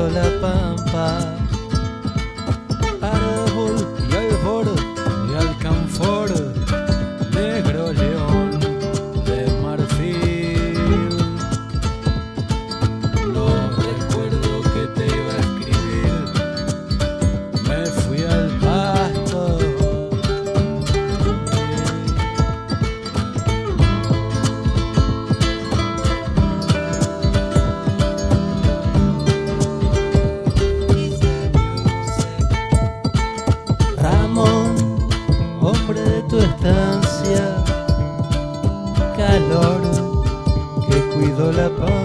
la pampa. lapin.